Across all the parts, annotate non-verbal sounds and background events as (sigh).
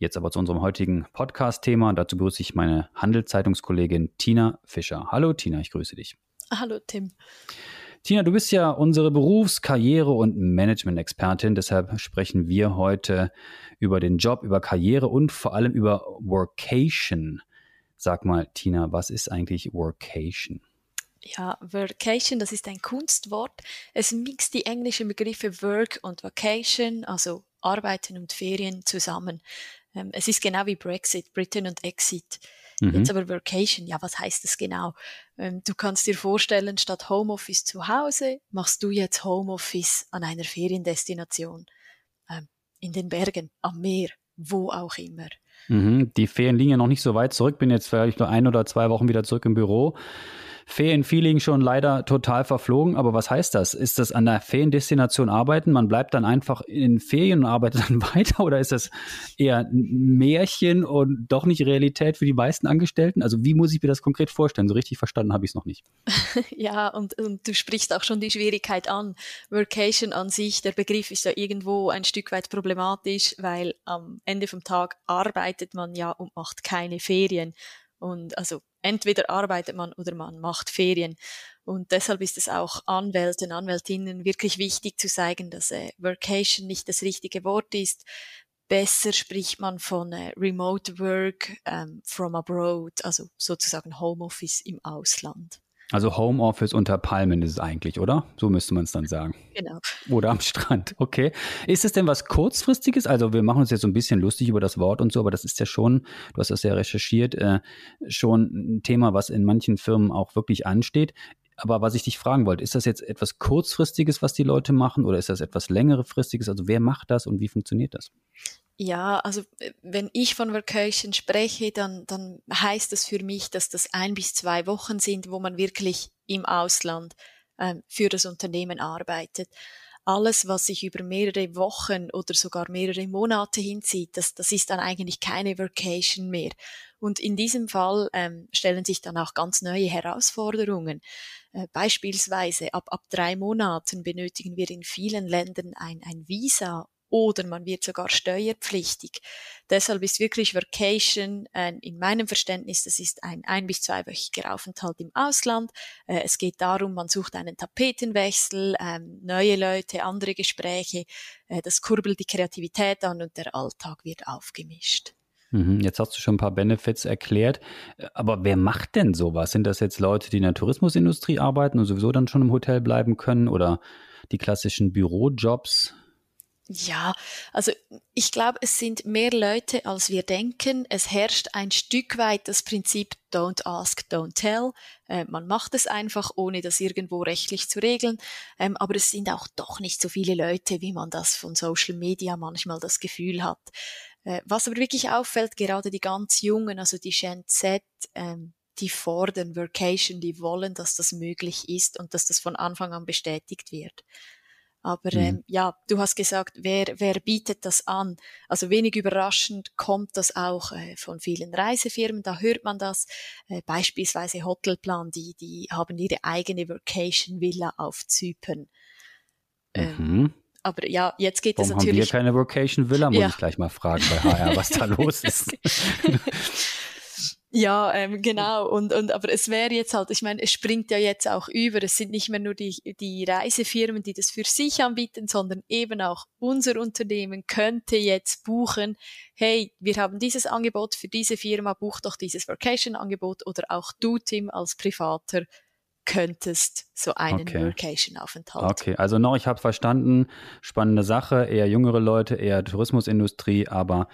Jetzt aber zu unserem heutigen Podcast-Thema. Dazu begrüße ich meine Handelszeitungskollegin Tina Fischer. Hallo Tina, ich grüße dich. Hallo Tim. Tina, du bist ja unsere Berufs-, Karriere- und Management-Expertin. Deshalb sprechen wir heute über den Job, über Karriere und vor allem über Workation. Sag mal, Tina, was ist eigentlich Workation? Ja, Workation, das ist ein Kunstwort. Es mixt die englischen Begriffe Work und Vacation, also Arbeiten und Ferien zusammen. Ähm, es ist genau wie Brexit, Britain und Exit. Mhm. Jetzt aber Workation, ja, was heißt das genau? Ähm, du kannst dir vorstellen, statt Homeoffice zu Hause, machst du jetzt Homeoffice an einer Feriendestination. Ähm, in den Bergen, am Meer, wo auch immer. Mhm. Die Ferien liegen ja noch nicht so weit zurück, bin jetzt vielleicht nur ein oder zwei Wochen wieder zurück im Büro. Ferienfeeling schon leider total verflogen. Aber was heißt das? Ist das an der Feriendestination arbeiten? Man bleibt dann einfach in Ferien und arbeitet (laughs) dann weiter? Oder ist das eher ein Märchen und doch nicht Realität für die meisten Angestellten? Also wie muss ich mir das konkret vorstellen? So richtig verstanden habe ich es noch nicht. (laughs) ja, und, und du sprichst auch schon die Schwierigkeit an. Workation an sich, der Begriff ist ja irgendwo ein Stück weit problematisch, weil am Ende vom Tag arbeitet man ja und macht keine Ferien. Und also entweder arbeitet man oder man macht Ferien. Und deshalb ist es auch Anwälten, Anwältinnen wirklich wichtig zu zeigen, dass äh, Workation nicht das richtige Wort ist. Besser spricht man von äh, Remote Work ähm, from abroad, also sozusagen Homeoffice im Ausland. Also Homeoffice unter Palmen ist es eigentlich, oder? So müsste man es dann sagen. Genau. Oder am Strand, okay. Ist es denn was Kurzfristiges? Also wir machen uns jetzt so ein bisschen lustig über das Wort und so, aber das ist ja schon, du hast das ja recherchiert, äh, schon ein Thema, was in manchen Firmen auch wirklich ansteht. Aber was ich dich fragen wollte, ist das jetzt etwas Kurzfristiges, was die Leute machen, oder ist das etwas längerefristiges? Also wer macht das und wie funktioniert das? Ja, also äh, wenn ich von Vacation spreche, dann, dann heißt das für mich, dass das ein bis zwei Wochen sind, wo man wirklich im Ausland ähm, für das Unternehmen arbeitet. Alles, was sich über mehrere Wochen oder sogar mehrere Monate hinzieht, das, das ist dann eigentlich keine Vacation mehr. Und in diesem Fall ähm, stellen sich dann auch ganz neue Herausforderungen. Äh, beispielsweise ab, ab drei Monaten benötigen wir in vielen Ländern ein, ein Visa oder man wird sogar steuerpflichtig. Deshalb ist wirklich Vacation äh, in meinem Verständnis, das ist ein ein- bis zweiwöchiger Aufenthalt im Ausland. Äh, es geht darum, man sucht einen Tapetenwechsel, äh, neue Leute, andere Gespräche. Äh, das kurbelt die Kreativität an und der Alltag wird aufgemischt. Mhm, jetzt hast du schon ein paar Benefits erklärt. Aber wer macht denn sowas? Sind das jetzt Leute, die in der Tourismusindustrie arbeiten und sowieso dann schon im Hotel bleiben können oder die klassischen Bürojobs? Ja, also ich glaube, es sind mehr Leute, als wir denken. Es herrscht ein Stück weit das Prinzip Don't ask, don't tell. Äh, man macht es einfach, ohne das irgendwo rechtlich zu regeln. Ähm, aber es sind auch doch nicht so viele Leute, wie man das von Social Media manchmal das Gefühl hat. Äh, was aber wirklich auffällt, gerade die ganz Jungen, also die Gen Z, ähm, die fordern Workation, die wollen, dass das möglich ist und dass das von Anfang an bestätigt wird. Aber mhm. ähm, ja, du hast gesagt, wer, wer bietet das an? Also wenig überraschend kommt das auch äh, von vielen Reisefirmen, da hört man das. Äh, beispielsweise Hotelplan, die, die haben ihre eigene Vacation-Villa auf Zypern. Ähm, mhm. Aber ja, jetzt geht Warum es natürlich. Haben wir keine Vacation Villa? Muss ja. ich gleich mal fragen bei HR, was da (laughs) los ist. Ja, ähm, genau. Und, und aber es wäre jetzt halt, ich meine, es springt ja jetzt auch über. Es sind nicht mehr nur die, die Reisefirmen, die das für sich anbieten, sondern eben auch unser Unternehmen könnte jetzt buchen, hey, wir haben dieses Angebot für diese Firma, buch doch dieses Vacation-Angebot oder auch du, Tim, als Privater könntest so einen okay. Workation-Aufenthalt. Okay, also noch, ich habe verstanden, spannende Sache, eher jüngere Leute, eher Tourismusindustrie, aber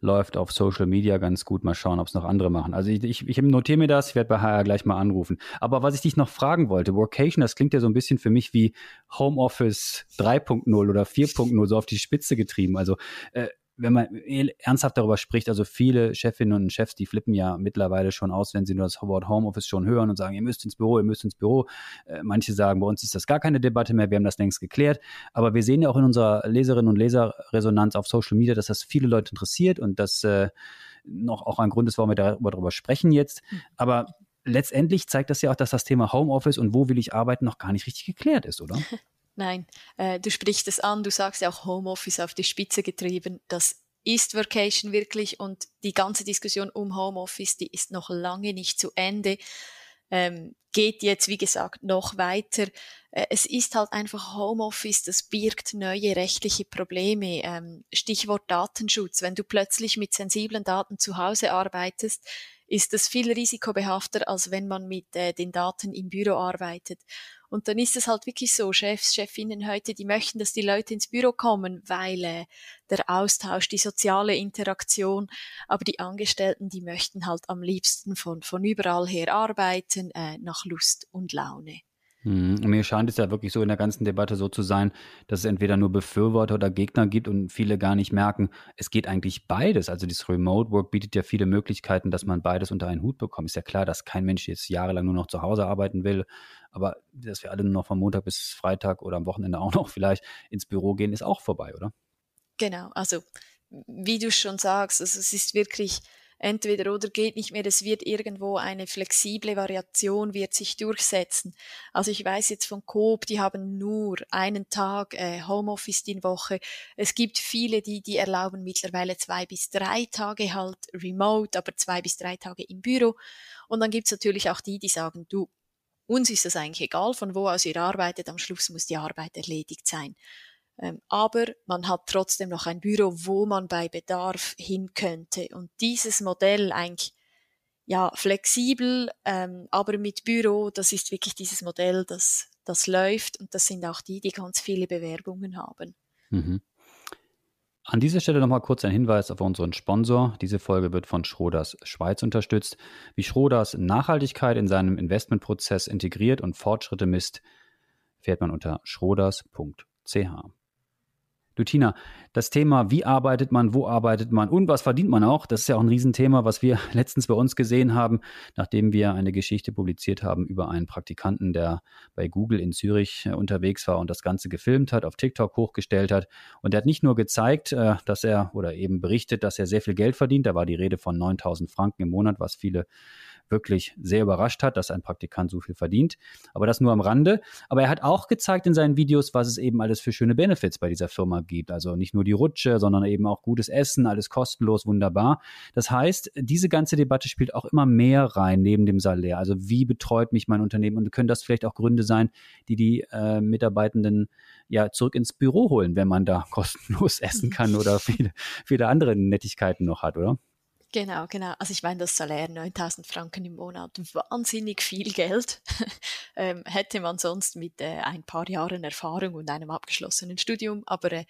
läuft auf Social Media ganz gut. Mal schauen, ob es noch andere machen. Also ich, ich, ich notiere mir das, ich werde bei HR gleich mal anrufen. Aber was ich dich noch fragen wollte, Workation, das klingt ja so ein bisschen für mich wie Homeoffice 3.0 oder 4.0, so auf die Spitze getrieben. Also äh, wenn man ernsthaft darüber spricht, also viele Chefinnen und Chefs, die flippen ja mittlerweile schon aus, wenn sie nur das Wort Homeoffice schon hören und sagen, ihr müsst ins Büro, ihr müsst ins Büro. Äh, manche sagen, bei uns ist das gar keine Debatte mehr, wir haben das längst geklärt. Aber wir sehen ja auch in unserer Leserinnen und Leserresonanz auf Social Media, dass das viele Leute interessiert und das äh, noch auch ein Grund ist, warum wir darüber, darüber sprechen jetzt. Hm. Aber letztendlich zeigt das ja auch, dass das Thema Homeoffice und wo will ich arbeiten noch gar nicht richtig geklärt ist, oder? (laughs) Nein, äh, du sprichst es an, du sagst ja auch Homeoffice auf die Spitze getrieben. Das ist Vacation wirklich und die ganze Diskussion um Homeoffice, die ist noch lange nicht zu Ende. Ähm, geht jetzt, wie gesagt, noch weiter. Äh, es ist halt einfach Homeoffice, das birgt neue rechtliche Probleme. Ähm, Stichwort Datenschutz. Wenn du plötzlich mit sensiblen Daten zu Hause arbeitest, ist das viel risikobehafter, als wenn man mit äh, den Daten im Büro arbeitet. Und dann ist es halt wirklich so, Chefs, Chefinnen heute, die möchten, dass die Leute ins Büro kommen, weil äh, der Austausch, die soziale Interaktion, aber die Angestellten, die möchten halt am liebsten von, von überall her arbeiten, äh, nach Lust und Laune. Mhm. Mir scheint es ja wirklich so in der ganzen Debatte so zu sein, dass es entweder nur Befürworter oder Gegner gibt und viele gar nicht merken, es geht eigentlich beides. Also dieses Remote Work bietet ja viele Möglichkeiten, dass man beides unter einen Hut bekommt. Ist ja klar, dass kein Mensch jetzt jahrelang nur noch zu Hause arbeiten will, aber dass wir alle nur noch von Montag bis Freitag oder am Wochenende auch noch (laughs) vielleicht ins Büro gehen, ist auch vorbei, oder? Genau, also wie du schon sagst, also es ist wirklich entweder oder geht nicht mehr, es wird irgendwo eine flexible Variation wird sich durchsetzen. Also ich weiß jetzt von Coop, die haben nur einen Tag äh, Homeoffice in Woche. Es gibt viele, die, die erlauben mittlerweile zwei bis drei Tage halt remote, aber zwei bis drei Tage im Büro. Und dann gibt's natürlich auch die, die sagen, du, uns ist das eigentlich egal, von wo aus ihr arbeitet, am Schluss muss die Arbeit erledigt sein. Ähm, aber man hat trotzdem noch ein Büro, wo man bei Bedarf hin könnte. Und dieses Modell eigentlich ja flexibel, ähm, aber mit Büro, das ist wirklich dieses Modell, das das läuft und das sind auch die, die ganz viele Bewerbungen haben. Mhm. An dieser Stelle nochmal kurz ein Hinweis auf unseren Sponsor. Diese Folge wird von Schroders Schweiz unterstützt. Wie Schroders Nachhaltigkeit in seinem Investmentprozess integriert und Fortschritte misst, fährt man unter schroders.ch. Du Tina, das Thema, wie arbeitet man, wo arbeitet man und was verdient man auch, das ist ja auch ein Riesenthema, was wir (laughs) letztens bei uns gesehen haben, nachdem wir eine Geschichte publiziert haben über einen Praktikanten, der bei Google in Zürich äh, unterwegs war und das Ganze gefilmt hat, auf TikTok hochgestellt hat. Und er hat nicht nur gezeigt, äh, dass er oder eben berichtet, dass er sehr viel Geld verdient, da war die Rede von 9000 Franken im Monat, was viele wirklich sehr überrascht hat, dass ein Praktikant so viel verdient. Aber das nur am Rande. Aber er hat auch gezeigt in seinen Videos, was es eben alles für schöne Benefits bei dieser Firma gibt. Also nicht nur die Rutsche, sondern eben auch gutes Essen, alles kostenlos, wunderbar. Das heißt, diese ganze Debatte spielt auch immer mehr rein neben dem Salär. Also wie betreut mich mein Unternehmen? Und können das vielleicht auch Gründe sein, die die äh, Mitarbeitenden ja zurück ins Büro holen, wenn man da (laughs) kostenlos essen kann oder viele, viele andere Nettigkeiten noch hat, oder? Genau, genau. Also ich meine, das Salär 9000 Franken im Monat, wahnsinnig viel Geld. (laughs) ähm, hätte man sonst mit äh, ein paar Jahren Erfahrung und einem abgeschlossenen Studium. Aber äh,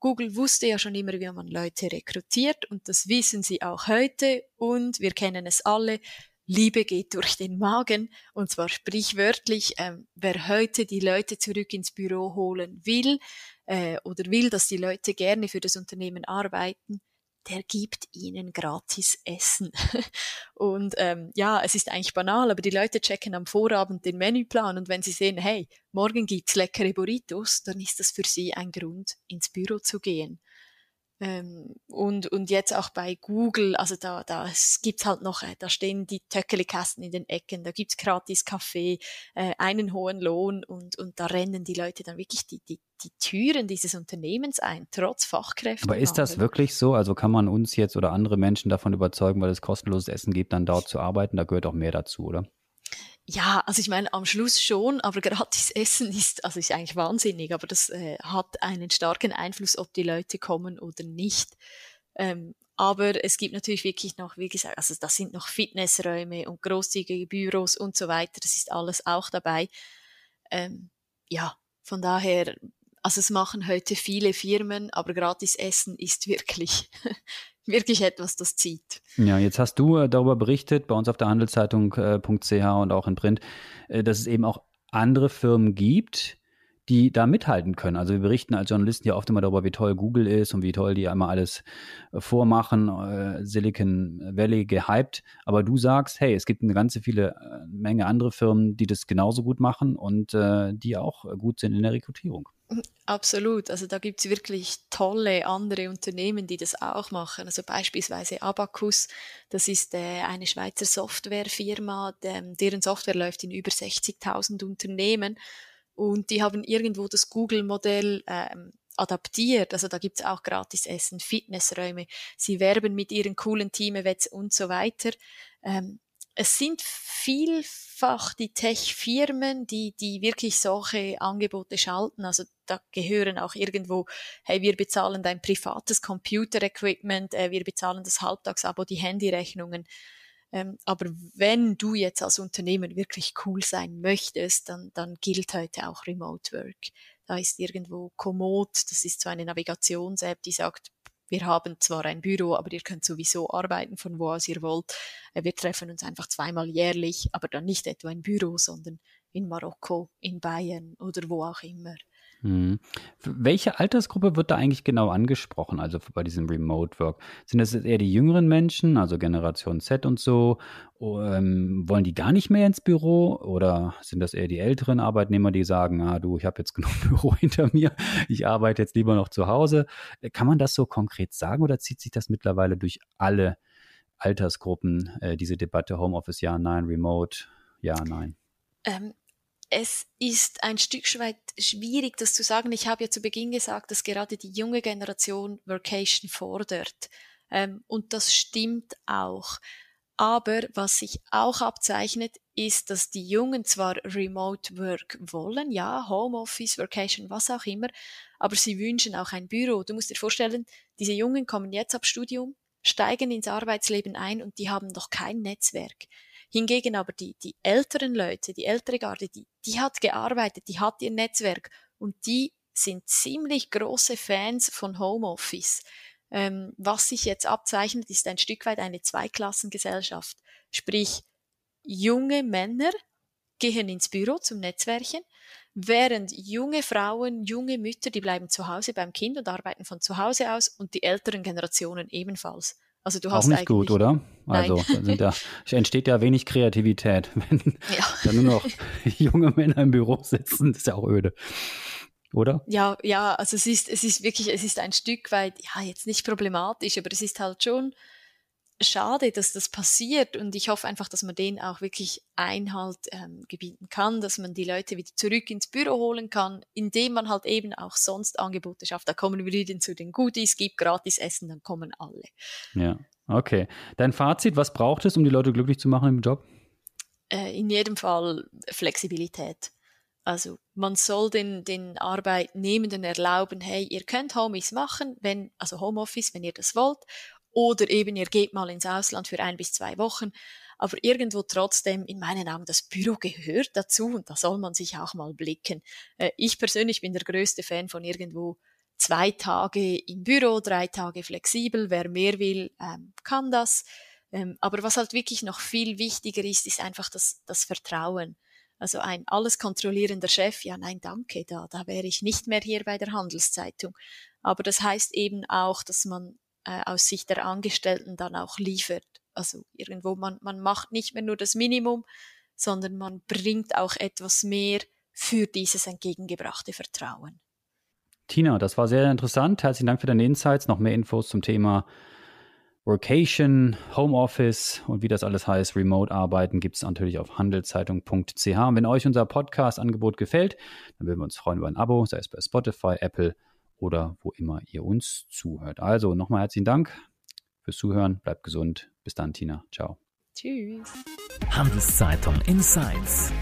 Google wusste ja schon immer, wie man Leute rekrutiert und das wissen sie auch heute und wir kennen es alle. Liebe geht durch den Magen und zwar sprichwörtlich, ähm, wer heute die Leute zurück ins Büro holen will äh, oder will, dass die Leute gerne für das Unternehmen arbeiten, der gibt ihnen gratis Essen. (laughs) und ähm, ja, es ist eigentlich banal, aber die Leute checken am Vorabend den Menüplan und wenn sie sehen, hey, morgen gibt's leckere Burritos, dann ist das für sie ein Grund, ins Büro zu gehen. Ähm, und, und jetzt auch bei Google, also da, da es halt noch, äh, da stehen die Töckelikasten in den Ecken, da gibt's gratis Kaffee, äh, einen hohen Lohn und, und da rennen die Leute dann wirklich die, die, die Türen dieses Unternehmens ein, trotz Fachkräften. Aber ist das wirklich so? Also kann man uns jetzt oder andere Menschen davon überzeugen, weil es kostenloses Essen gibt, dann dort zu arbeiten? Da gehört auch mehr dazu, oder? Ja, also ich meine, am Schluss schon, aber gratis Essen ist, also ist eigentlich wahnsinnig, aber das äh, hat einen starken Einfluss, ob die Leute kommen oder nicht. Ähm, aber es gibt natürlich wirklich noch, wie gesagt, also das sind noch Fitnessräume und großzügige Büros und so weiter, das ist alles auch dabei. Ähm, ja, von daher, also es machen heute viele Firmen, aber gratis Essen ist wirklich (laughs) wirklich etwas, das zieht. Ja, jetzt hast du äh, darüber berichtet, bei uns auf der Handelszeitung.ch äh, und auch in Print, äh, dass es eben auch andere Firmen gibt, die da mithalten können. Also wir berichten als Journalisten ja oft immer darüber, wie toll Google ist und wie toll die einmal alles äh, vormachen, äh, Silicon Valley gehypt. Aber du sagst, hey, es gibt eine ganze viele äh, Menge andere Firmen, die das genauso gut machen und äh, die auch gut sind in der Rekrutierung. Absolut. Also da gibt es wirklich tolle andere Unternehmen, die das auch machen. Also beispielsweise Abacus, das ist äh, eine Schweizer Softwarefirma, deren Software läuft in über 60.000 Unternehmen und die haben irgendwo das Google-Modell ähm, adaptiert. Also da gibt es auch gratis Essen, Fitnessräume. Sie werben mit ihren coolen Team-Events und so weiter. Ähm, es sind vielfach die Tech-Firmen, die, die wirklich solche Angebote schalten. Also da gehören auch irgendwo, hey, wir bezahlen dein privates Computer-Equipment, äh, wir bezahlen das Halbtagsabo, die Handyrechnungen. Ähm, aber wenn du jetzt als Unternehmen wirklich cool sein möchtest, dann, dann gilt heute auch Remote Work. Da ist irgendwo Komoot, das ist so eine Navigations-App, die sagt, wir haben zwar ein Büro, aber ihr könnt sowieso arbeiten, von wo aus ihr wollt. Äh, wir treffen uns einfach zweimal jährlich, aber dann nicht etwa im Büro, sondern in Marokko, in Bayern oder wo auch immer. Mhm. Welche Altersgruppe wird da eigentlich genau angesprochen, also bei diesem Remote Work? Sind das eher die jüngeren Menschen, also Generation Z und so? Ähm, wollen die gar nicht mehr ins Büro oder sind das eher die älteren Arbeitnehmer, die sagen, ah du, ich habe jetzt (laughs) genug Büro hinter mir, ich arbeite jetzt lieber noch zu Hause? Äh, kann man das so konkret sagen oder zieht sich das mittlerweile durch alle Altersgruppen, äh, diese Debatte Homeoffice ja, nein, Remote, ja, nein? Ähm, es ist ein Stück weit schwierig, das zu sagen. Ich habe ja zu Beginn gesagt, dass gerade die junge Generation Workation fordert. Ähm, und das stimmt auch. Aber was sich auch abzeichnet, ist, dass die Jungen zwar Remote Work wollen, ja, Homeoffice, Workation, was auch immer, aber sie wünschen auch ein Büro. Du musst dir vorstellen, diese Jungen kommen jetzt ab Studium, steigen ins Arbeitsleben ein und die haben noch kein Netzwerk. Hingegen aber die, die älteren Leute, die ältere Garde, die, die hat gearbeitet, die hat ihr Netzwerk und die sind ziemlich große Fans von Homeoffice. Ähm, was sich jetzt abzeichnet, ist ein Stück weit eine Zweiklassengesellschaft. Sprich, junge Männer gehen ins Büro zum Netzwerken, während junge Frauen, junge Mütter, die bleiben zu Hause beim Kind und arbeiten von zu Hause aus und die älteren Generationen ebenfalls. Also du hast auch nicht gut, oder? Also da entsteht ja wenig Kreativität, (laughs) wenn ja. da nur noch (laughs) junge Männer im Büro sitzen. Das ist ja auch öde. Oder? Ja, ja, also es ist, es ist wirklich, es ist ein Stück weit, ja, jetzt nicht problematisch, aber es ist halt schon schade, dass das passiert und ich hoffe einfach, dass man denen auch wirklich Einhalt ähm, gebieten kann, dass man die Leute wieder zurück ins Büro holen kann, indem man halt eben auch sonst Angebote schafft. Da kommen wir wieder zu den Goodies, gibt gratis Essen, dann kommen alle. Ja, okay. Dein Fazit, was braucht es, um die Leute glücklich zu machen im Job? Äh, in jedem Fall Flexibilität. Also man soll den, den Arbeitnehmenden erlauben, hey, ihr könnt Homeoffice machen, wenn, also Homeoffice, wenn ihr das wollt oder eben ihr geht mal ins Ausland für ein bis zwei Wochen. Aber irgendwo trotzdem, in meinen Augen, das Büro gehört dazu und da soll man sich auch mal blicken. Äh, ich persönlich bin der größte Fan von irgendwo zwei Tage im Büro, drei Tage flexibel. Wer mehr will, ähm, kann das. Ähm, aber was halt wirklich noch viel wichtiger ist, ist einfach das, das Vertrauen. Also ein alles kontrollierender Chef, ja nein, danke, da, da wäre ich nicht mehr hier bei der Handelszeitung. Aber das heißt eben auch, dass man äh, aus Sicht der Angestellten dann auch liefert. Also irgendwo, man, man macht nicht mehr nur das Minimum, sondern man bringt auch etwas mehr für dieses entgegengebrachte Vertrauen. Tina, das war sehr interessant. Herzlichen Dank für deine Insights. Noch mehr Infos zum Thema Workation, Homeoffice und wie das alles heißt, Remote-Arbeiten gibt es natürlich auf handelszeitung.ch. Und wenn euch unser Podcast-Angebot gefällt, dann würden wir uns freuen über ein Abo, sei es bei Spotify, Apple oder wo immer ihr uns zuhört. Also nochmal herzlichen Dank fürs Zuhören. Bleibt gesund. Bis dann, Tina. Ciao. Tschüss. Handelszeitung Insights.